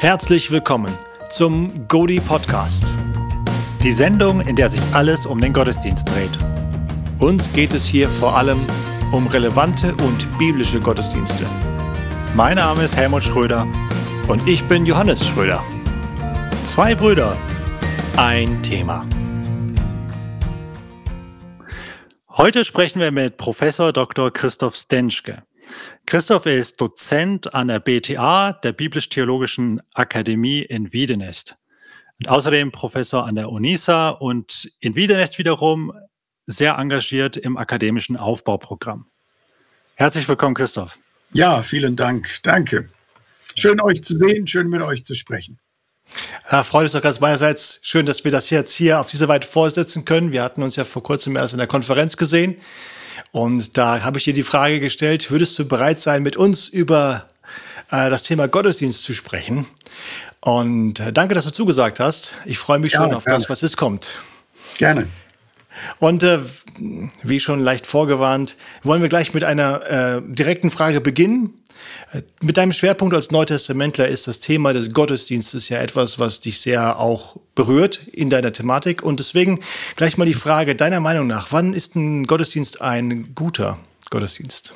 Herzlich willkommen zum Godi Podcast. Die Sendung, in der sich alles um den Gottesdienst dreht. Uns geht es hier vor allem um relevante und biblische Gottesdienste. Mein Name ist Helmut Schröder und ich bin Johannes Schröder. Zwei Brüder, ein Thema. Heute sprechen wir mit Professor Dr. Christoph Stenschke. Christoph ist Dozent an der BTA, der Biblisch-Theologischen Akademie in Wiedenest. Und außerdem Professor an der UNISA und in Wiedenest wiederum sehr engagiert im akademischen Aufbauprogramm. Herzlich willkommen, Christoph. Ja, vielen Dank. Danke. Schön euch zu sehen, schön mit euch zu sprechen. Ja, freut uns doch ganz meinerseits. Schön, dass wir das jetzt hier auf diese Weise vorsetzen können. Wir hatten uns ja vor kurzem erst in der Konferenz gesehen. Und da habe ich dir die Frage gestellt, würdest du bereit sein, mit uns über äh, das Thema Gottesdienst zu sprechen? Und äh, danke, dass du zugesagt hast. Ich freue mich ja, schon auf gerne. das, was jetzt kommt. Gerne. Und äh, wie schon leicht vorgewarnt, wollen wir gleich mit einer äh, direkten Frage beginnen. Äh, mit deinem Schwerpunkt als Neutestamentler ist das Thema des Gottesdienstes ja etwas, was dich sehr auch berührt in deiner Thematik. Und deswegen gleich mal die Frage deiner Meinung nach, wann ist ein Gottesdienst ein guter Gottesdienst?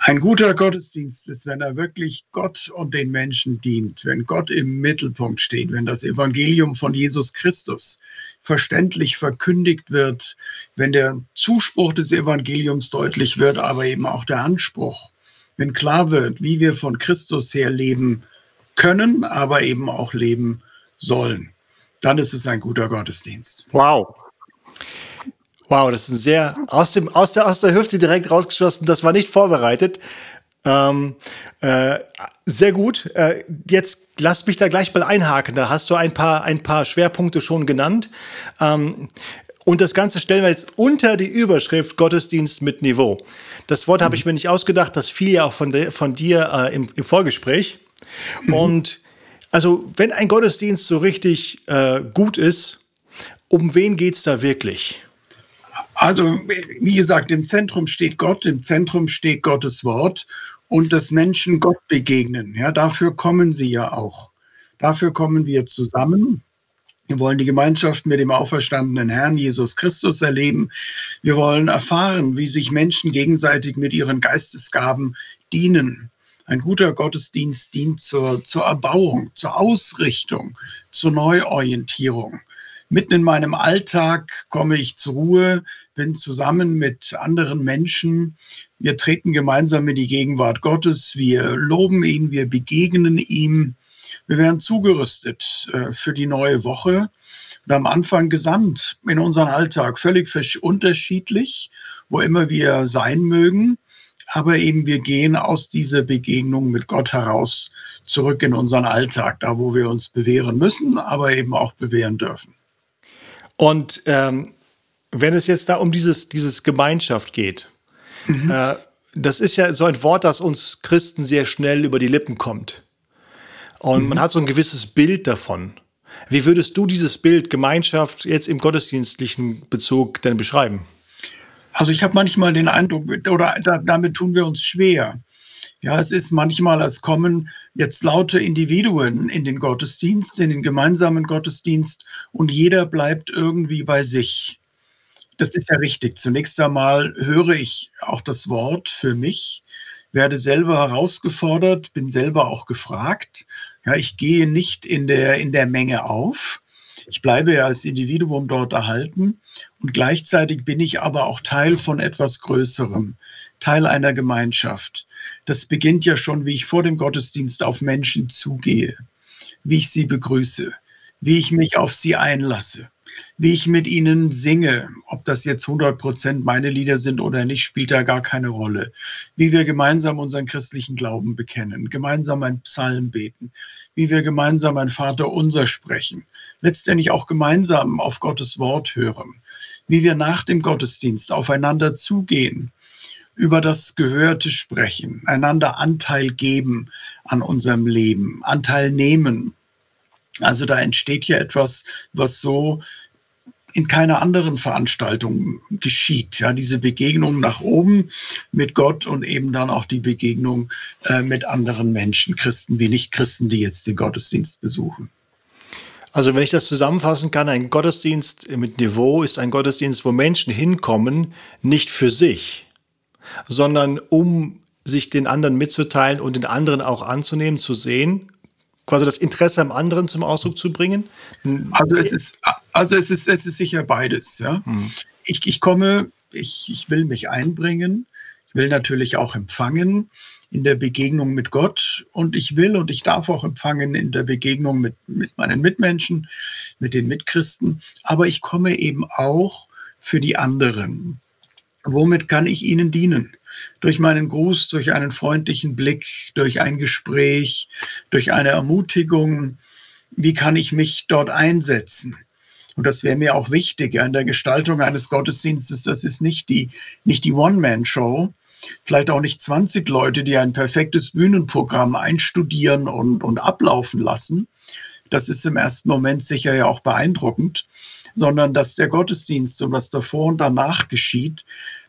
Ein guter Gottesdienst ist, wenn er wirklich Gott und den Menschen dient, wenn Gott im Mittelpunkt steht, wenn das Evangelium von Jesus Christus verständlich verkündigt wird, wenn der Zuspruch des Evangeliums deutlich wird, aber eben auch der Anspruch, wenn klar wird, wie wir von Christus her leben können, aber eben auch leben sollen, dann ist es ein guter Gottesdienst. Wow. Wow, das ist ein sehr aus dem aus der aus der Hüfte direkt rausgeschossen. Das war nicht vorbereitet. Ähm, äh, sehr gut. Äh, jetzt lass mich da gleich mal einhaken. Da hast du ein paar, ein paar Schwerpunkte schon genannt. Ähm, und das Ganze stellen wir jetzt unter die Überschrift Gottesdienst mit Niveau. Das Wort mhm. habe ich mir nicht ausgedacht, das fiel ja auch von, de, von dir äh, im, im, Vorgespräch. Mhm. Und also, wenn ein Gottesdienst so richtig äh, gut ist, um wen geht es da wirklich? Also, wie gesagt, im Zentrum steht Gott, im Zentrum steht Gottes Wort und dass Menschen Gott begegnen. Ja, dafür kommen sie ja auch. Dafür kommen wir zusammen. Wir wollen die Gemeinschaft mit dem auferstandenen Herrn Jesus Christus erleben. Wir wollen erfahren, wie sich Menschen gegenseitig mit ihren Geistesgaben dienen. Ein guter Gottesdienst dient zur, zur Erbauung, zur Ausrichtung, zur Neuorientierung. Mitten in meinem Alltag komme ich zur Ruhe, bin zusammen mit anderen Menschen. Wir treten gemeinsam in die Gegenwart Gottes. Wir loben ihn, wir begegnen ihm. Wir werden zugerüstet äh, für die neue Woche und am Anfang gesandt in unseren Alltag, völlig unterschiedlich, wo immer wir sein mögen. Aber eben wir gehen aus dieser Begegnung mit Gott heraus zurück in unseren Alltag, da wo wir uns bewähren müssen, aber eben auch bewähren dürfen. Und ähm, wenn es jetzt da um dieses, dieses Gemeinschaft geht, mhm. äh, das ist ja so ein Wort, das uns Christen sehr schnell über die Lippen kommt. Und mhm. man hat so ein gewisses Bild davon. Wie würdest du dieses Bild Gemeinschaft jetzt im gottesdienstlichen Bezug denn beschreiben? Also ich habe manchmal den Eindruck, oder da, damit tun wir uns schwer. Ja, es ist manchmal, als kommen jetzt laute Individuen in den Gottesdienst, in den gemeinsamen Gottesdienst und jeder bleibt irgendwie bei sich. Das ist ja richtig. Zunächst einmal höre ich auch das Wort für mich, werde selber herausgefordert, bin selber auch gefragt. Ja, ich gehe nicht in der, in der Menge auf. Ich bleibe ja als Individuum dort erhalten und gleichzeitig bin ich aber auch Teil von etwas Größerem, Teil einer Gemeinschaft. Das beginnt ja schon, wie ich vor dem Gottesdienst auf Menschen zugehe, wie ich sie begrüße, wie ich mich auf sie einlasse, wie ich mit ihnen singe. Ob das jetzt 100 Prozent meine Lieder sind oder nicht, spielt da gar keine Rolle. Wie wir gemeinsam unseren christlichen Glauben bekennen, gemeinsam ein Psalm beten, wie wir gemeinsam ein Vater unser sprechen, letztendlich auch gemeinsam auf Gottes Wort hören, wie wir nach dem Gottesdienst aufeinander zugehen, über das Gehörte sprechen, einander Anteil geben an unserem Leben, Anteil nehmen. Also da entsteht ja etwas, was so in keiner anderen Veranstaltung geschieht. Ja, diese Begegnung nach oben mit Gott und eben dann auch die Begegnung äh, mit anderen Menschen, Christen wie Nicht-Christen, die jetzt den Gottesdienst besuchen. Also wenn ich das zusammenfassen kann, ein Gottesdienst mit Niveau ist ein Gottesdienst, wo Menschen hinkommen, nicht für sich, sondern um sich den anderen mitzuteilen und den anderen auch anzunehmen, zu sehen, quasi das Interesse am anderen zum Ausdruck zu bringen? Also es ist, also es ist, es ist sicher beides. Ja. Hm. Ich, ich komme, ich, ich will mich einbringen, ich will natürlich auch empfangen in der Begegnung mit Gott und ich will und ich darf auch empfangen in der Begegnung mit, mit meinen Mitmenschen, mit den Mitchristen, aber ich komme eben auch für die anderen. Womit kann ich ihnen dienen? Durch meinen Gruß, durch einen freundlichen Blick, durch ein Gespräch, durch eine Ermutigung. Wie kann ich mich dort einsetzen? Und das wäre mir auch wichtig in der Gestaltung eines Gottesdienstes. Das ist nicht die, nicht die One-Man-Show, vielleicht auch nicht 20 Leute, die ein perfektes Bühnenprogramm einstudieren und, und ablaufen lassen. Das ist im ersten Moment sicher ja auch beeindruckend, sondern dass der Gottesdienst und was davor und danach geschieht,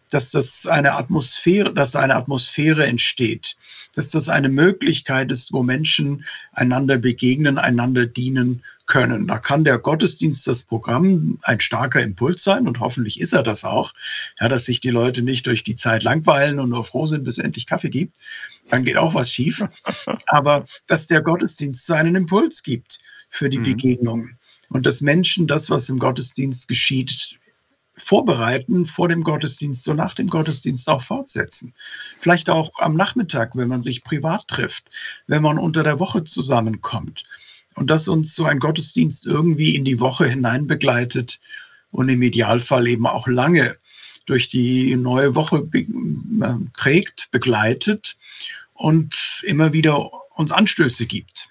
dass das eine Atmosphäre, dass eine Atmosphäre entsteht, dass das eine Möglichkeit ist, wo Menschen einander begegnen, einander dienen können. Da kann der Gottesdienst, das Programm ein starker Impuls sein und hoffentlich ist er das auch, ja, dass sich die Leute nicht durch die Zeit langweilen und nur froh sind, bis es endlich Kaffee gibt. Dann geht auch was schief. Aber dass der Gottesdienst so einen Impuls gibt für die mhm. Begegnung und dass Menschen das, was im Gottesdienst geschieht, vorbereiten vor dem Gottesdienst und nach dem Gottesdienst auch fortsetzen. Vielleicht auch am Nachmittag, wenn man sich privat trifft, wenn man unter der Woche zusammenkommt. Und dass uns so ein Gottesdienst irgendwie in die Woche hinein begleitet und im Idealfall eben auch lange durch die neue Woche äh, trägt, begleitet und immer wieder uns Anstöße gibt.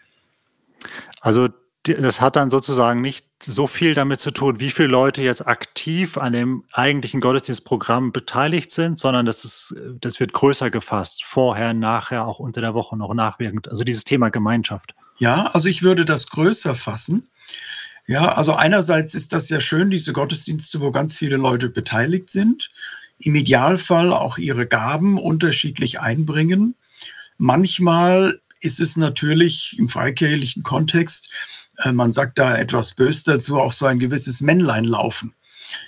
Also das hat dann sozusagen nicht so viel damit zu tun, wie viele Leute jetzt aktiv an dem eigentlichen Gottesdienstprogramm beteiligt sind, sondern das ist, das wird größer gefasst. Vorher, nachher, auch unter der Woche noch nachwirkend. Also dieses Thema Gemeinschaft. Ja, also ich würde das größer fassen. Ja, also einerseits ist das ja schön, diese Gottesdienste, wo ganz viele Leute beteiligt sind. Im Idealfall auch ihre Gaben unterschiedlich einbringen. Manchmal ist es natürlich im freikirchlichen Kontext äh, man sagt da etwas bös dazu, auch so ein gewisses Männlein laufen.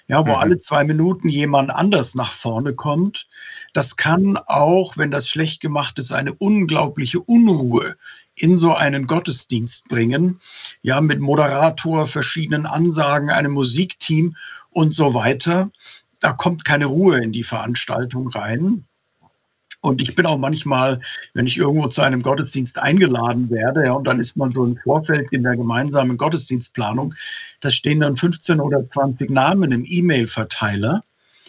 Ja, wo mhm. alle zwei Minuten jemand anders nach vorne kommt. Das kann auch, wenn das schlecht gemacht ist, eine unglaubliche Unruhe in so einen Gottesdienst bringen. Ja, mit Moderator, verschiedenen Ansagen, einem Musikteam und so weiter. Da kommt keine Ruhe in die Veranstaltung rein. Und ich bin auch manchmal, wenn ich irgendwo zu einem Gottesdienst eingeladen werde, ja, und dann ist man so im Vorfeld in der gemeinsamen Gottesdienstplanung, da stehen dann 15 oder 20 Namen im E-Mail-Verteiler.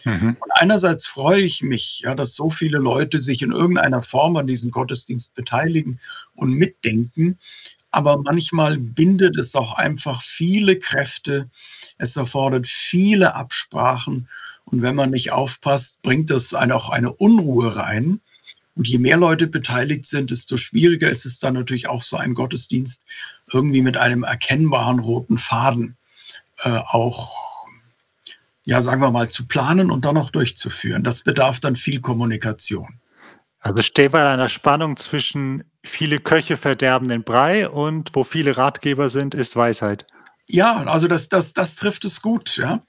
Mhm. Und einerseits freue ich mich, ja, dass so viele Leute sich in irgendeiner Form an diesem Gottesdienst beteiligen und mitdenken. Aber manchmal bindet es auch einfach viele Kräfte. Es erfordert viele Absprachen. Und wenn man nicht aufpasst, bringt das eine, auch eine Unruhe rein. Und je mehr Leute beteiligt sind, desto schwieriger ist es dann natürlich auch so ein Gottesdienst irgendwie mit einem erkennbaren roten Faden äh, auch, ja, sagen wir mal, zu planen und dann auch durchzuführen. Das bedarf dann viel Kommunikation. Also steht bei einer Spannung zwischen viele Köche verderben den Brei und wo viele Ratgeber sind, ist Weisheit. Ja, also das, das, das trifft es gut. Ja.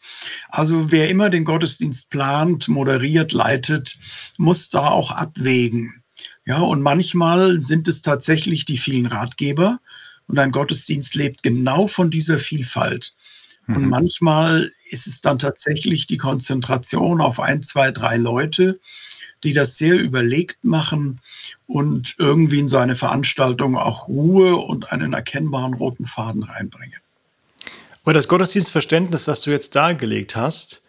Also wer immer den Gottesdienst plant, moderiert, leitet, muss da auch abwägen. Ja, und manchmal sind es tatsächlich die vielen Ratgeber und ein Gottesdienst lebt genau von dieser Vielfalt. Mhm. Und manchmal ist es dann tatsächlich die Konzentration auf ein, zwei, drei Leute, die das sehr überlegt machen und irgendwie in so eine Veranstaltung auch Ruhe und einen erkennbaren roten Faden reinbringen. Und das Gottesdienstverständnis, das du jetzt dargelegt hast,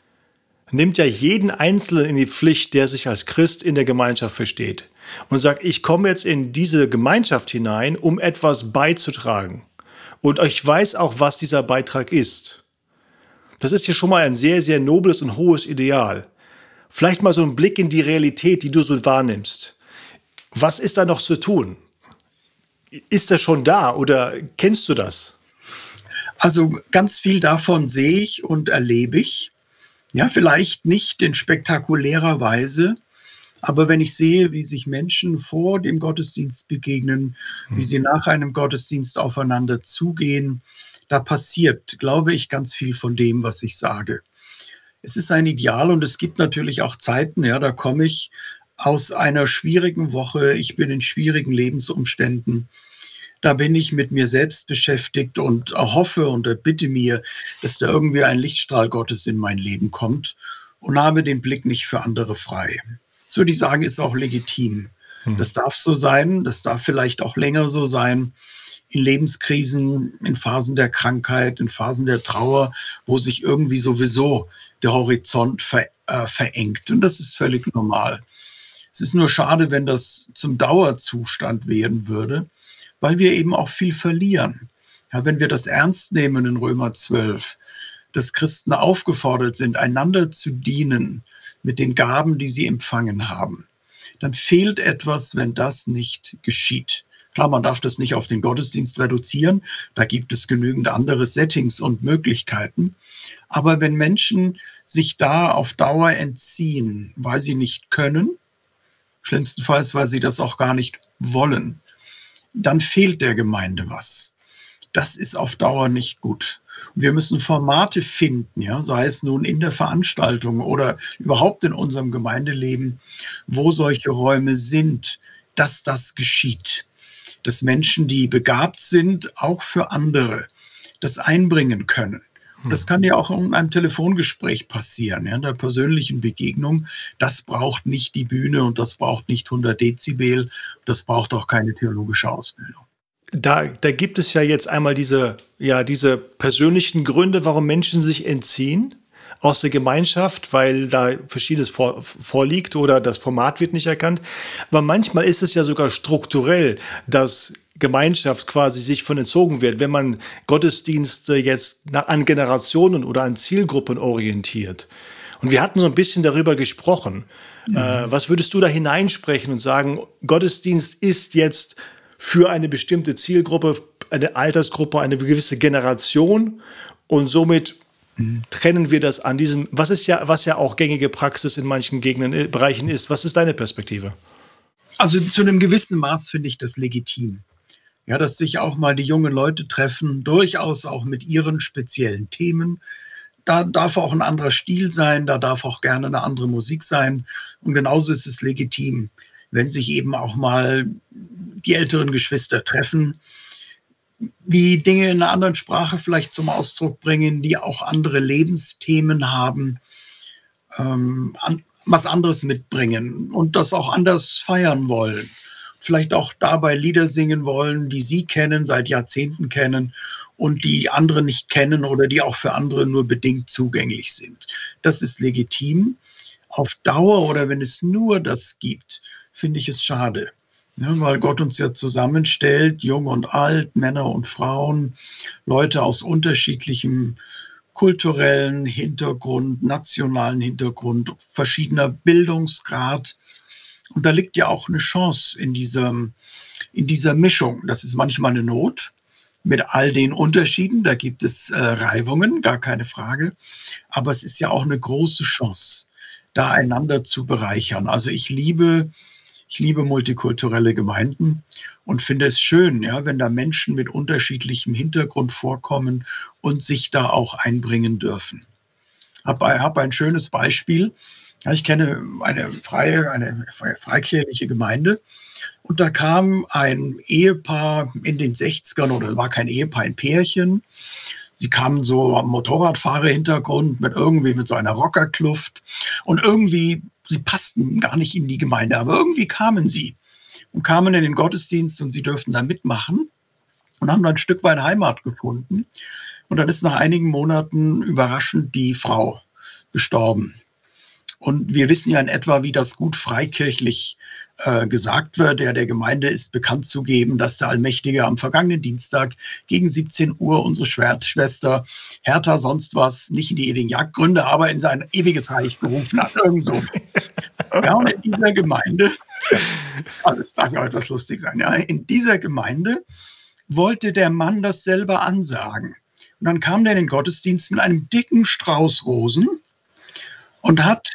nimmt ja jeden Einzelnen in die Pflicht, der sich als Christ in der Gemeinschaft versteht und sagt, ich komme jetzt in diese Gemeinschaft hinein, um etwas beizutragen. Und ich weiß auch, was dieser Beitrag ist. Das ist ja schon mal ein sehr, sehr nobles und hohes Ideal. Vielleicht mal so ein Blick in die Realität, die du so wahrnimmst. Was ist da noch zu tun? Ist das schon da oder kennst du das? Also ganz viel davon sehe ich und erlebe ich. Ja, vielleicht nicht in spektakulärer Weise, aber wenn ich sehe, wie sich Menschen vor dem Gottesdienst begegnen, wie hm. sie nach einem Gottesdienst aufeinander zugehen, da passiert, glaube ich, ganz viel von dem, was ich sage. Es ist ein Ideal und es gibt natürlich auch Zeiten, ja, da komme ich aus einer schwierigen Woche, ich bin in schwierigen Lebensumständen. Da bin ich mit mir selbst beschäftigt und hoffe und bitte mir, dass da irgendwie ein Lichtstrahl Gottes in mein Leben kommt und habe den Blick nicht für andere frei. Das würde ich sagen, ist auch legitim. Hm. Das darf so sein, das darf vielleicht auch länger so sein. In Lebenskrisen, in Phasen der Krankheit, in Phasen der Trauer, wo sich irgendwie sowieso der Horizont ver, äh, verengt. Und das ist völlig normal. Es ist nur schade, wenn das zum Dauerzustand werden würde, weil wir eben auch viel verlieren. Ja, wenn wir das ernst nehmen in Römer 12, dass Christen aufgefordert sind, einander zu dienen, mit den Gaben, die sie empfangen haben, dann fehlt etwas, wenn das nicht geschieht. Klar, man darf das nicht auf den Gottesdienst reduzieren, da gibt es genügend andere Settings und Möglichkeiten. Aber wenn Menschen sich da auf Dauer entziehen, weil sie nicht können, schlimmstenfalls, weil sie das auch gar nicht wollen, dann fehlt der Gemeinde was. Das ist auf Dauer nicht gut. Wir müssen Formate finden, ja, sei es nun in der Veranstaltung oder überhaupt in unserem Gemeindeleben, wo solche Räume sind, dass das geschieht. Dass Menschen, die begabt sind, auch für andere das einbringen können. Das hm. kann ja auch in einem Telefongespräch passieren, ja, in der persönlichen Begegnung. Das braucht nicht die Bühne und das braucht nicht 100 Dezibel. Das braucht auch keine theologische Ausbildung da, da gibt es ja jetzt einmal diese, ja, diese persönlichen Gründe, warum Menschen sich entziehen aus der Gemeinschaft, weil da verschiedenes vor, vorliegt oder das Format wird nicht erkannt. Aber manchmal ist es ja sogar strukturell, dass Gemeinschaft quasi sich von entzogen wird, wenn man Gottesdienste jetzt an Generationen oder an Zielgruppen orientiert. Und wir hatten so ein bisschen darüber gesprochen. Mhm. Äh, was würdest du da hineinsprechen und sagen, Gottesdienst ist jetzt für eine bestimmte Zielgruppe, eine Altersgruppe, eine gewisse Generation und somit. Trennen wir das an diesem, was ist ja, was ja auch gängige Praxis in manchen Gegenden, äh, Bereichen ist. Was ist deine Perspektive? Also zu einem gewissen Maß finde ich das legitim. Ja, dass sich auch mal die jungen Leute treffen, durchaus auch mit ihren speziellen Themen. Da darf auch ein anderer Stil sein, da darf auch gerne eine andere Musik sein. Und genauso ist es legitim, wenn sich eben auch mal die älteren Geschwister treffen, die Dinge in einer anderen Sprache vielleicht zum Ausdruck bringen, die auch andere Lebensthemen haben, ähm, an, was anderes mitbringen und das auch anders feiern wollen. Vielleicht auch dabei Lieder singen wollen, die sie kennen, seit Jahrzehnten kennen und die andere nicht kennen oder die auch für andere nur bedingt zugänglich sind. Das ist legitim. Auf Dauer oder wenn es nur das gibt, finde ich es schade. Ja, weil Gott uns ja zusammenstellt, jung und alt, Männer und Frauen, Leute aus unterschiedlichem kulturellen Hintergrund, nationalen Hintergrund, verschiedener Bildungsgrad. Und da liegt ja auch eine Chance in dieser, in dieser Mischung. Das ist manchmal eine Not mit all den Unterschieden. Da gibt es äh, Reibungen, gar keine Frage. Aber es ist ja auch eine große Chance, da einander zu bereichern. Also ich liebe ich liebe multikulturelle Gemeinden und finde es schön, ja, wenn da Menschen mit unterschiedlichem Hintergrund vorkommen und sich da auch einbringen dürfen. Ich habe hab ein schönes Beispiel. Ich kenne eine freie, eine freikirchliche Gemeinde und da kam ein Ehepaar in den 60ern oder war kein Ehepaar, ein Pärchen. Sie kamen so am Motorradfahrer-Hintergrund mit irgendwie mit so einer Rockerkluft und irgendwie sie passten gar nicht in die Gemeinde, aber irgendwie kamen sie und kamen in den Gottesdienst und sie dürften da mitmachen und haben dann ein Stück weit Heimat gefunden. Und dann ist nach einigen Monaten überraschend die Frau gestorben. Und wir wissen ja in etwa, wie das gut freikirchlich äh, gesagt wird. Der der Gemeinde ist bekannt zu geben, dass der Allmächtige am vergangenen Dienstag gegen 17 Uhr unsere Schwertschwester Hertha sonst was, nicht in die ewigen Jagdgründe, aber in sein ewiges Reich gerufen hat. Irgend so. Ja, und in dieser Gemeinde, alles darf ja etwas lustig sein, ja, in dieser Gemeinde wollte der Mann das selber ansagen. Und dann kam der in den Gottesdienst mit einem dicken Strauß Rosen und hat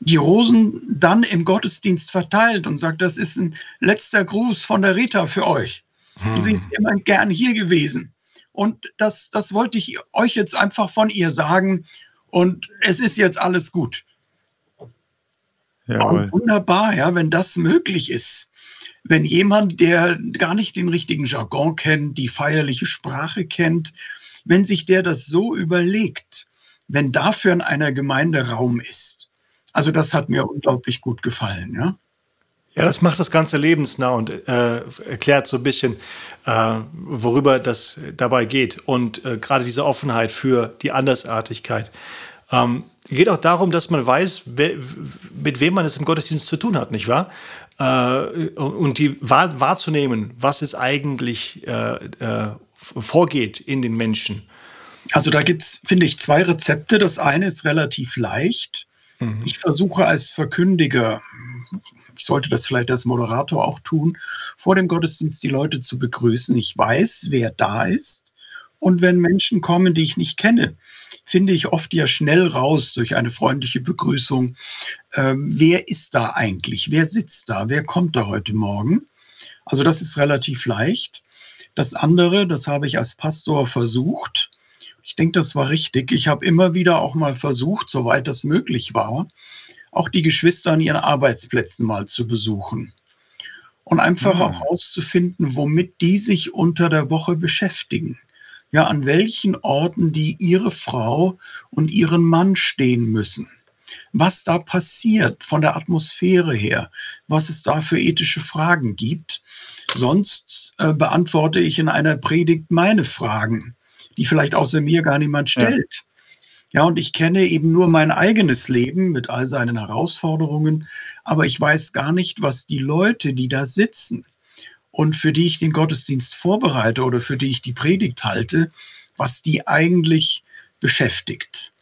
die Rosen dann im Gottesdienst verteilt und sagt, das ist ein letzter Gruß von der Rita für euch. Hm. Sie ist immer gern hier gewesen. Und das, das wollte ich euch jetzt einfach von ihr sagen. Und es ist jetzt alles gut. Jawohl. wunderbar, ja, wenn das möglich ist. Wenn jemand, der gar nicht den richtigen Jargon kennt, die feierliche Sprache kennt, wenn sich der das so überlegt, wenn dafür in einer Gemeinde Raum ist. Also das hat mir unglaublich gut gefallen, ja. Ja, das macht das Ganze lebensnah und äh, erklärt so ein bisschen, äh, worüber das dabei geht. Und äh, gerade diese Offenheit für die Andersartigkeit. Ähm, geht auch darum, dass man weiß, wer, mit wem man es im Gottesdienst zu tun hat, nicht wahr? Äh, und die wahr, wahrzunehmen, was es eigentlich äh, äh, vorgeht in den Menschen. Also da gibt es, finde ich, zwei Rezepte. Das eine ist relativ leicht. Mhm. Ich versuche als Verkündiger ich sollte das vielleicht als Moderator auch tun, vor dem Gottesdienst die Leute zu begrüßen. Ich weiß, wer da ist. Und wenn Menschen kommen, die ich nicht kenne, finde ich oft ja schnell raus durch eine freundliche Begrüßung, äh, wer ist da eigentlich? Wer sitzt da? Wer kommt da heute Morgen? Also das ist relativ leicht. Das andere, das habe ich als Pastor versucht. Ich denke, das war richtig. Ich habe immer wieder auch mal versucht, soweit das möglich war, auch die Geschwister an ihren Arbeitsplätzen mal zu besuchen und einfach ja. Auch herauszufinden, womit die sich unter der Woche beschäftigen. Ja, an welchen Orten die ihre Frau und ihren Mann stehen müssen. Was da passiert von der Atmosphäre her, was es da für ethische Fragen gibt. Sonst äh, beantworte ich in einer Predigt meine Fragen, die vielleicht außer mir gar niemand stellt. Ja. Ja, und ich kenne eben nur mein eigenes Leben mit all seinen Herausforderungen, aber ich weiß gar nicht, was die Leute, die da sitzen und für die ich den Gottesdienst vorbereite oder für die ich die Predigt halte, was die eigentlich beschäftigt.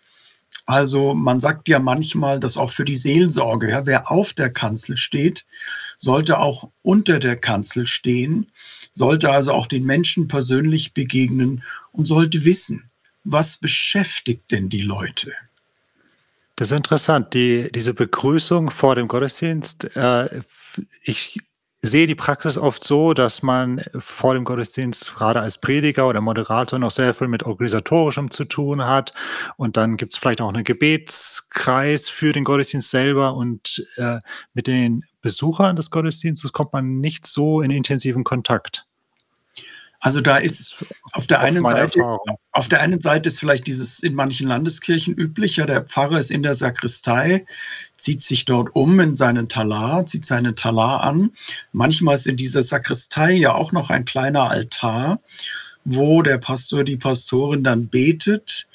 Also man sagt ja manchmal, dass auch für die Seelsorge, ja, wer auf der Kanzel steht, sollte auch unter der Kanzel stehen, sollte also auch den Menschen persönlich begegnen und sollte wissen, was beschäftigt denn die Leute? Das ist interessant, die, diese Begrüßung vor dem Gottesdienst. Äh, ich sehe die Praxis oft so, dass man vor dem Gottesdienst gerade als Prediger oder Moderator noch sehr viel mit organisatorischem zu tun hat. Und dann gibt es vielleicht auch einen Gebetskreis für den Gottesdienst selber. Und äh, mit den Besuchern des Gottesdienstes kommt man nicht so in intensiven Kontakt. Also da ist auf der einen Seite, auf der einen Seite ist vielleicht dieses in manchen Landeskirchen üblicher, der Pfarrer ist in der Sakristei, zieht sich dort um in seinen Talar, zieht seinen Talar an. Manchmal ist in dieser Sakristei ja auch noch ein kleiner Altar, wo der Pastor, die Pastorin dann betet,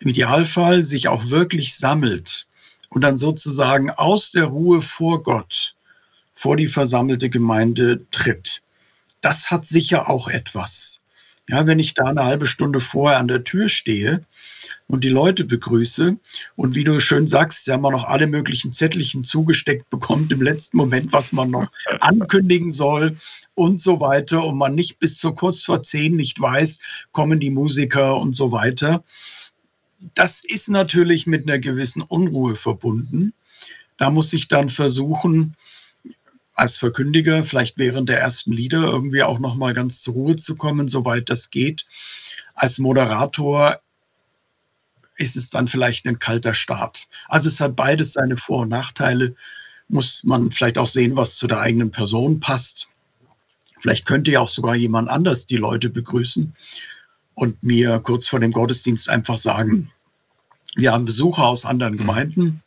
im Idealfall sich auch wirklich sammelt und dann sozusagen aus der Ruhe vor Gott, vor die versammelte Gemeinde tritt das hat sicher auch etwas. Ja, wenn ich da eine halbe Stunde vorher an der Tür stehe und die Leute begrüße und wie du schön sagst, ja, man noch alle möglichen Zettelchen zugesteckt bekommt im letzten Moment, was man noch ankündigen soll und so weiter und man nicht bis zur kurz vor zehn nicht weiß, kommen die Musiker und so weiter. Das ist natürlich mit einer gewissen Unruhe verbunden. Da muss ich dann versuchen, als Verkündiger vielleicht während der ersten Lieder irgendwie auch noch mal ganz zur Ruhe zu kommen, soweit das geht. Als Moderator ist es dann vielleicht ein kalter Start. Also es hat beides seine Vor- und Nachteile. Muss man vielleicht auch sehen, was zu der eigenen Person passt. Vielleicht könnte ja auch sogar jemand anders die Leute begrüßen und mir kurz vor dem Gottesdienst einfach sagen, wir haben Besucher aus anderen mhm. Gemeinden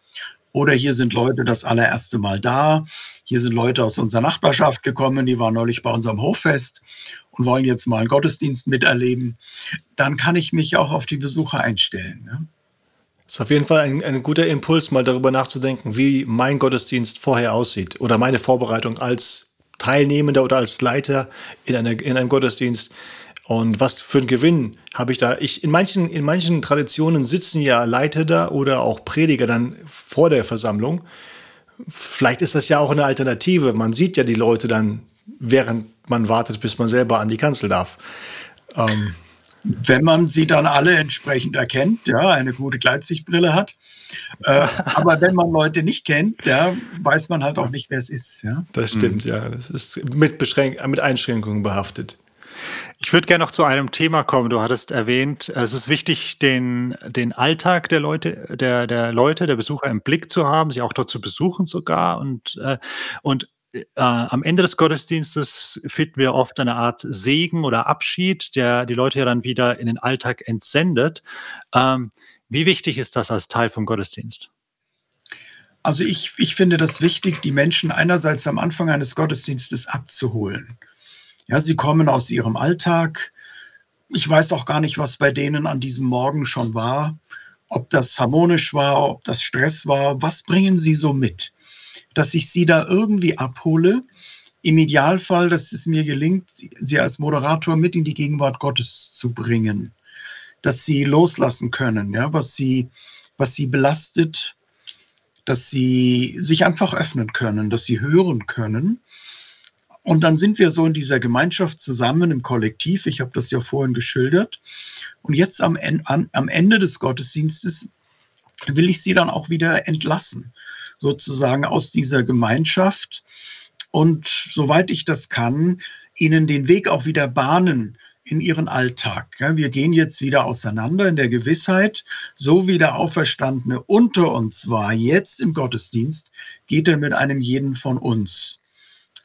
oder hier sind Leute das allererste Mal da. Hier sind Leute aus unserer Nachbarschaft gekommen, die waren neulich bei unserem Hoffest und wollen jetzt mal einen Gottesdienst miterleben. Dann kann ich mich auch auf die Besucher einstellen. Ne? Das ist auf jeden Fall ein, ein, guter Impuls, mal darüber nachzudenken, wie mein Gottesdienst vorher aussieht oder meine Vorbereitung als Teilnehmender oder als Leiter in, einer, in einem Gottesdienst. Und was für ein Gewinn habe ich da? Ich, in, manchen, in manchen Traditionen sitzen ja Leiter da oder auch Prediger dann vor der Versammlung. Vielleicht ist das ja auch eine Alternative. Man sieht ja die Leute dann, während man wartet, bis man selber an die Kanzel darf. Ähm, wenn man sie dann alle entsprechend erkennt, ja, eine gute Gleitsichtbrille hat. Äh, aber wenn man Leute nicht kennt, ja, weiß man halt auch nicht, wer es ist. Ja. Das stimmt, mhm. ja. Das ist mit, Beschränk mit Einschränkungen behaftet. Ich würde gerne noch zu einem Thema kommen. Du hattest erwähnt, es ist wichtig, den, den Alltag der Leute, der, der Leute, der Besucher im Blick zu haben, sie auch dort zu besuchen sogar. Und, äh, und äh, am Ende des Gottesdienstes finden wir oft eine Art Segen oder Abschied, der die Leute ja dann wieder in den Alltag entsendet. Ähm, wie wichtig ist das als Teil vom Gottesdienst? Also ich, ich finde das wichtig, die Menschen einerseits am Anfang eines Gottesdienstes abzuholen. Ja, sie kommen aus ihrem Alltag. Ich weiß auch gar nicht, was bei denen an diesem Morgen schon war, ob das harmonisch war, ob das Stress war. Was bringen sie so mit? Dass ich sie da irgendwie abhole. Im Idealfall, dass es mir gelingt, sie als Moderator mit in die Gegenwart Gottes zu bringen. Dass sie loslassen können, ja, was sie, was sie belastet, dass sie sich einfach öffnen können, dass sie hören können und dann sind wir so in dieser Gemeinschaft zusammen im Kollektiv. Ich habe das ja vorhin geschildert. Und jetzt am, am Ende des Gottesdienstes will ich sie dann auch wieder entlassen, sozusagen aus dieser Gemeinschaft. Und soweit ich das kann, ihnen den Weg auch wieder bahnen in ihren Alltag. wir gehen jetzt wieder auseinander in der Gewissheit, so wie der Auferstandene unter uns war, jetzt im Gottesdienst, geht er mit einem jeden von uns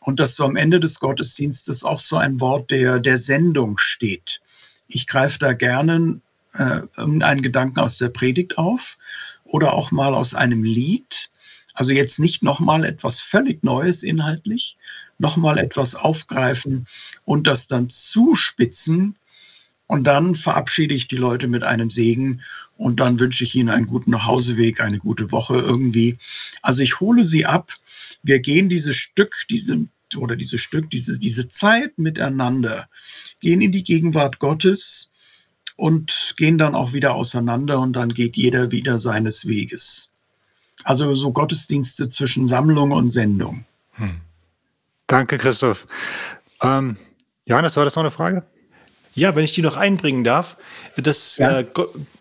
und dass so am Ende des Gottesdienstes auch so ein Wort der, der Sendung steht. Ich greife da gerne äh, einen Gedanken aus der Predigt auf oder auch mal aus einem Lied. Also jetzt nicht nochmal etwas völlig Neues inhaltlich, nochmal etwas aufgreifen und das dann zuspitzen. Und dann verabschiede ich die Leute mit einem Segen und dann wünsche ich ihnen einen guten Nachhauseweg, eine gute Woche irgendwie. Also ich hole sie ab wir gehen dieses Stück, diese, oder dieses Stück, diese, diese Zeit miteinander, gehen in die Gegenwart Gottes und gehen dann auch wieder auseinander und dann geht jeder wieder seines Weges. Also so Gottesdienste zwischen Sammlung und Sendung. Hm. Danke, Christoph. Ähm, Johannes, war das noch eine Frage? Ja, wenn ich die noch einbringen darf, das ja. äh,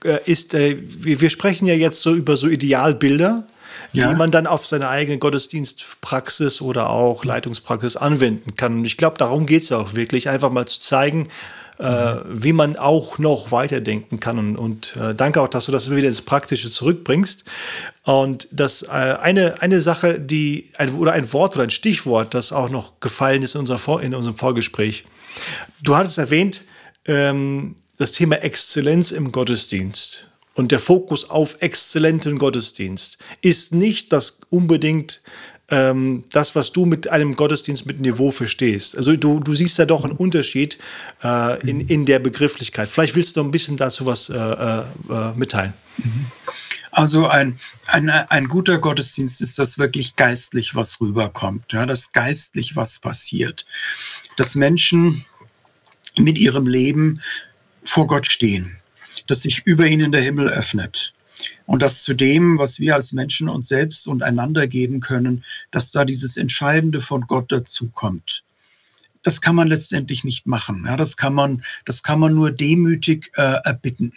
äh ist, äh, wir, wir, sprechen ja jetzt so über so Idealbilder ja. die man dann auf seine eigene Gottesdienstpraxis oder auch Leitungspraxis anwenden kann. Und ich glaube, darum geht es ja auch wirklich, einfach mal zu zeigen, äh, wie man auch noch weiterdenken kann. Und, und äh, danke auch, dass du das wieder ins Praktische zurückbringst. Und das äh, eine, eine Sache, die, ein, oder ein Wort oder ein Stichwort, das auch noch gefallen ist in, unser, in unserem Vorgespräch. Du hattest erwähnt, ähm, das Thema Exzellenz im Gottesdienst und der Fokus auf exzellenten Gottesdienst ist nicht das unbedingt ähm, das, was du mit einem Gottesdienst mit Niveau verstehst. Also du, du siehst da doch einen Unterschied äh, in, in der Begrifflichkeit. Vielleicht willst du noch ein bisschen dazu was äh, äh, äh mitteilen. Also ein, ein, ein guter Gottesdienst ist das wirklich geistlich, was rüberkommt, ja, das geistlich, was passiert. Dass Menschen mit ihrem Leben vor Gott stehen dass sich über ihnen der Himmel öffnet. Und dass zu dem, was wir als Menschen uns selbst und einander geben können, dass da dieses Entscheidende von Gott dazukommt. Das kann man letztendlich nicht machen. Ja, das kann man, das kann man nur demütig äh, erbitten.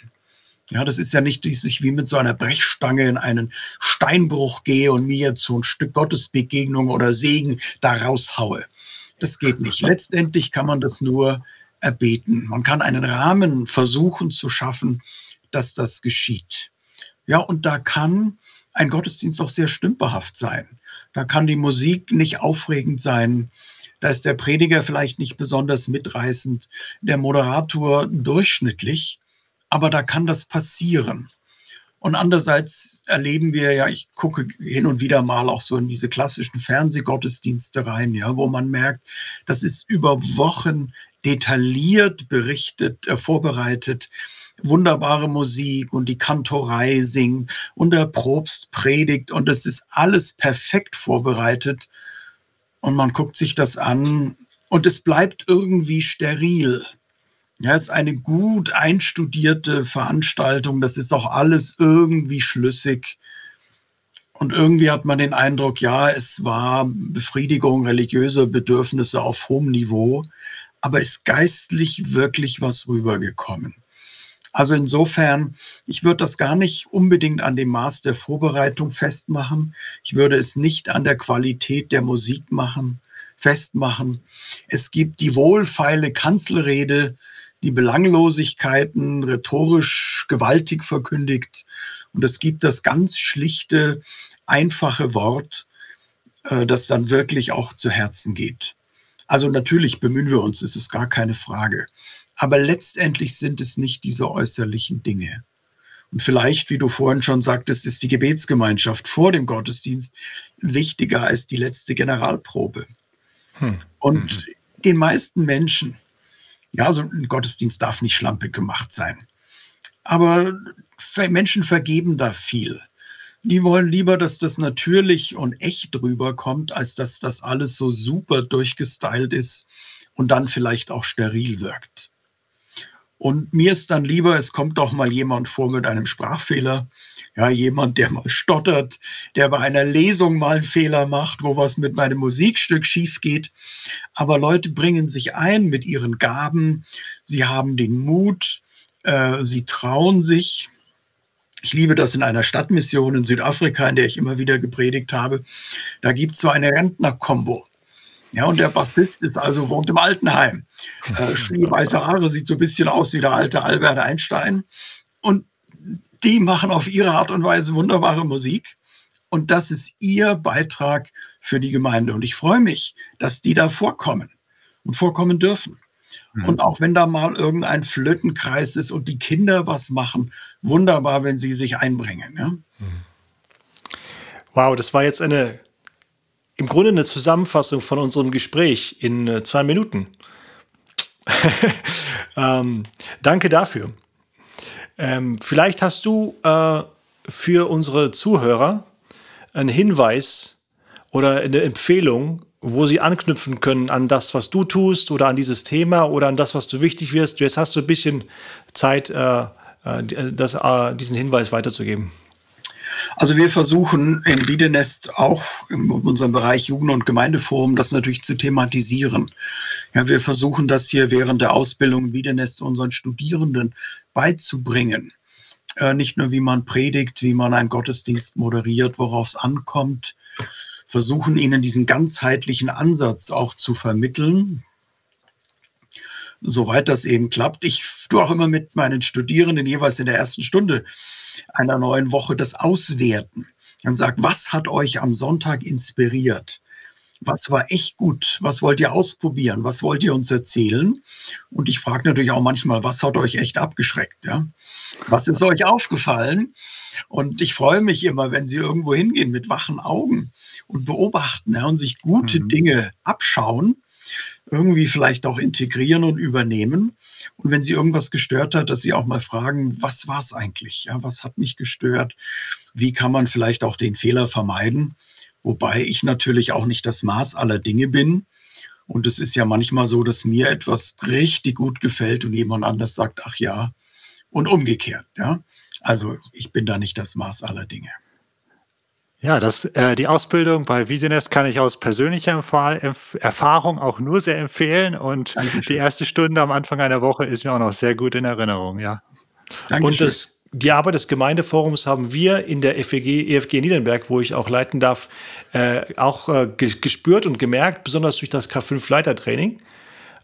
Ja, das ist ja nicht, dass ich wie mit so einer Brechstange in einen Steinbruch gehe und mir jetzt so ein Stück Gottesbegegnung oder Segen da raushaue. Das geht nicht. Letztendlich kann man das nur erbeten. Man kann einen Rahmen versuchen zu schaffen, dass das geschieht. Ja, und da kann ein Gottesdienst auch sehr stümperhaft sein. Da kann die Musik nicht aufregend sein. Da ist der Prediger vielleicht nicht besonders mitreißend, der Moderator durchschnittlich, aber da kann das passieren. Und andererseits erleben wir ja, ich gucke hin und wieder mal auch so in diese klassischen Fernsehgottesdienste rein, ja, wo man merkt, das ist über Wochen detailliert berichtet, äh, vorbereitet, wunderbare Musik und die Kantorei singt und der Probst predigt und es ist alles perfekt vorbereitet und man guckt sich das an und es bleibt irgendwie steril. Ja, es ist eine gut einstudierte Veranstaltung, das ist auch alles irgendwie schlüssig. Und irgendwie hat man den Eindruck, ja, es war Befriedigung religiöser Bedürfnisse auf hohem Niveau aber ist geistlich wirklich was rübergekommen? Also insofern, ich würde das gar nicht unbedingt an dem Maß der Vorbereitung festmachen. Ich würde es nicht an der Qualität der Musik machen, festmachen. Es gibt die wohlfeile Kanzelrede, die Belanglosigkeiten rhetorisch gewaltig verkündigt. Und es gibt das ganz schlichte, einfache Wort, äh, das dann wirklich auch zu Herzen geht. Also natürlich bemühen wir uns, es ist gar keine Frage. Aber letztendlich sind es nicht diese äußerlichen Dinge. Und vielleicht, wie du vorhin schon sagtest, ist die Gebetsgemeinschaft vor dem Gottesdienst wichtiger als die letzte Generalprobe. Hm. Und hm. den meisten Menschen, ja, so ein Gottesdienst darf nicht schlampig gemacht sein. Aber Menschen vergeben da viel. Die wollen lieber, dass das natürlich und echt rüberkommt, als dass das alles so super durchgestylt ist und dann vielleicht auch steril wirkt. Und mir ist dann lieber, es kommt doch mal jemand vor mit einem Sprachfehler. Ja, jemand, der mal stottert, der bei einer Lesung mal einen Fehler macht, wo was mit meinem Musikstück schief geht. Aber Leute bringen sich ein mit ihren Gaben. Sie haben den Mut. Äh, sie trauen sich. Ich liebe das in einer Stadtmission in Südafrika, in der ich immer wieder gepredigt habe. Da gibt es so eine Rentner-Kombo. Ja, und der Bassist ist also, wohnt im Altenheim. Äh, weiße Haare, sieht so ein bisschen aus wie der alte Albert Einstein. Und die machen auf ihre Art und Weise wunderbare Musik. Und das ist ihr Beitrag für die Gemeinde. Und ich freue mich, dass die da vorkommen und vorkommen dürfen. Mhm. Und auch wenn da mal irgendein Flötenkreis ist und die Kinder was machen, wunderbar, wenn sie sich einbringen. Ja? Wow, das war jetzt eine im Grunde eine Zusammenfassung von unserem Gespräch in äh, zwei Minuten. ähm, danke dafür. Ähm, vielleicht hast du äh, für unsere Zuhörer einen Hinweis oder eine Empfehlung, wo sie anknüpfen können an das, was du tust oder an dieses Thema oder an das, was du wichtig wirst. Jetzt hast du ein bisschen Zeit, äh, äh das, äh, diesen Hinweis weiterzugeben. Also wir versuchen in Wiedenest auch in unserem Bereich Jugend- und Gemeindeforum das natürlich zu thematisieren. Ja, wir versuchen das hier während der Ausbildung in Wiedenest unseren Studierenden beizubringen. Äh, nicht nur, wie man predigt, wie man einen Gottesdienst moderiert, worauf es ankommt, versuchen ihnen diesen ganzheitlichen Ansatz auch zu vermitteln, soweit das eben klappt. Ich tue auch immer mit meinen Studierenden jeweils in der ersten Stunde einer neuen Woche das Auswerten und sagt, was hat euch am Sonntag inspiriert? Was war echt gut? Was wollt ihr ausprobieren? Was wollt ihr uns erzählen? Und ich frage natürlich auch manchmal, was hat euch echt abgeschreckt? Ja? Was ist euch aufgefallen? Und ich freue mich immer, wenn sie irgendwo hingehen mit wachen Augen und beobachten ja, und sich gute mhm. Dinge abschauen irgendwie vielleicht auch integrieren und übernehmen. Und wenn sie irgendwas gestört hat, dass sie auch mal fragen, was war es eigentlich? Ja, was hat mich gestört? Wie kann man vielleicht auch den Fehler vermeiden? Wobei ich natürlich auch nicht das Maß aller Dinge bin. Und es ist ja manchmal so, dass mir etwas richtig gut gefällt und jemand anders sagt, ach ja, und umgekehrt. Ja, also ich bin da nicht das Maß aller Dinge. Ja, das, äh, die Ausbildung bei Videonest kann ich aus persönlicher Erf Erfahrung auch nur sehr empfehlen und Dankeschön. die erste Stunde am Anfang einer Woche ist mir auch noch sehr gut in Erinnerung, ja. Dankeschön. Und das, die Arbeit des Gemeindeforums haben wir in der FEG, EFG Niedernberg, wo ich auch leiten darf, äh, auch äh, gespürt und gemerkt, besonders durch das K5-Leitertraining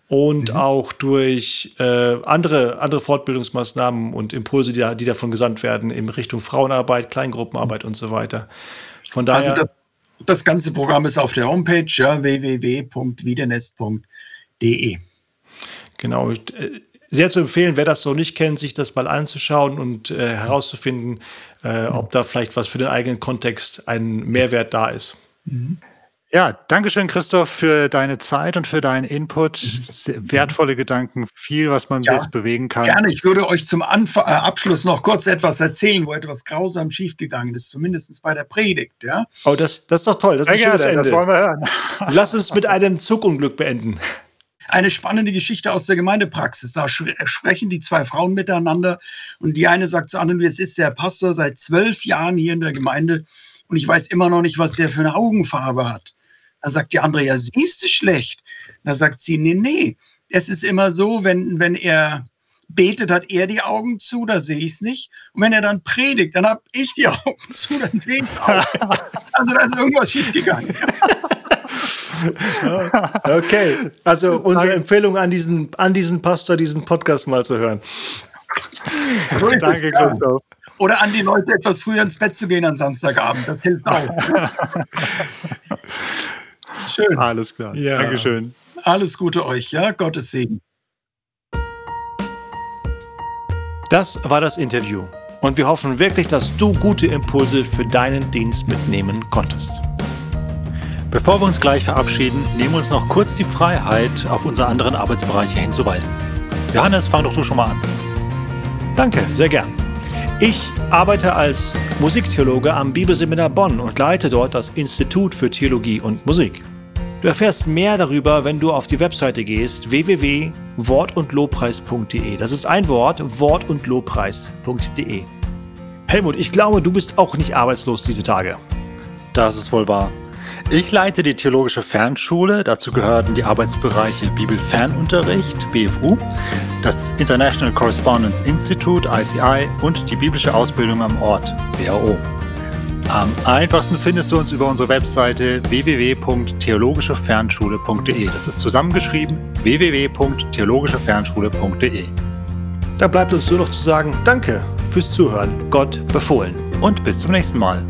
und mhm. auch durch äh, andere, andere Fortbildungsmaßnahmen und Impulse, die, die davon gesandt werden in Richtung Frauenarbeit, Kleingruppenarbeit und so weiter. Von daher. Also das, das ganze Programm ist auf der Homepage ja, www.wiedenest.de. Genau. Sehr zu empfehlen, wer das so nicht kennt, sich das mal anzuschauen und äh, herauszufinden, äh, ob da vielleicht was für den eigenen Kontext ein Mehrwert da ist. Mhm. Ja, danke schön, Christoph, für deine Zeit und für deinen Input. Wertvolle Gedanken, viel, was man ja, jetzt bewegen kann. Gerne. Ich würde euch zum Anf äh, Abschluss noch kurz etwas erzählen, wo etwas grausam schiefgegangen ist, zumindest bei der Predigt. Ja? Oh, das, das ist doch toll. Das ist ein schönes Ende. Das wollen wir hören. Lass uns mit einem Zugunglück beenden. Eine spannende Geschichte aus der Gemeindepraxis. Da sprechen die zwei Frauen miteinander und die eine sagt zu anderen, jetzt ist der Pastor seit zwölf Jahren hier in der Gemeinde und ich weiß immer noch nicht, was der für eine Augenfarbe hat. Dann sagt die andere, ja, siehst du schlecht. Da sagt sie, nee, nee. Es ist immer so, wenn, wenn er betet, hat er die Augen zu, da sehe ich es nicht. Und wenn er dann predigt, dann habe ich die Augen zu, dann sehe ich es auch. Also da ist irgendwas schiefgegangen. okay, also unsere Empfehlung an diesen, an diesen Pastor, diesen Podcast mal zu hören. So Danke, Christoph. Oder an die Leute, etwas früher ins Bett zu gehen am Samstagabend. Das hilft auch. Schön. Alles klar. Ja. Dankeschön. Alles Gute euch, ja? Gottes Segen. Das war das Interview. Und wir hoffen wirklich, dass du gute Impulse für deinen Dienst mitnehmen konntest. Bevor wir uns gleich verabschieden, nehmen wir uns noch kurz die Freiheit, auf unsere anderen Arbeitsbereiche hinzuweisen. Johannes, fang doch du schon mal an. Danke, sehr gern. Ich arbeite als Musiktheologe am Bibelseminar Bonn und leite dort das Institut für Theologie und Musik. Du erfährst mehr darüber, wenn du auf die Webseite gehst www.wortundlobpreis.de. Das ist ein Wort, wortundlobpreis.de. Helmut, ich glaube, du bist auch nicht arbeitslos diese Tage. Das ist wohl wahr. Ich leite die Theologische Fernschule. Dazu gehören die Arbeitsbereiche Bibelfernunterricht, BFU, das International Correspondence Institute, ICI und die biblische Ausbildung am Ort, BAO. Am einfachsten findest du uns über unsere Webseite www.theologischefernschule.de. Das ist zusammengeschrieben www.theologischefernschule.de. Da bleibt uns nur noch zu sagen, danke fürs Zuhören. Gott befohlen. Und bis zum nächsten Mal.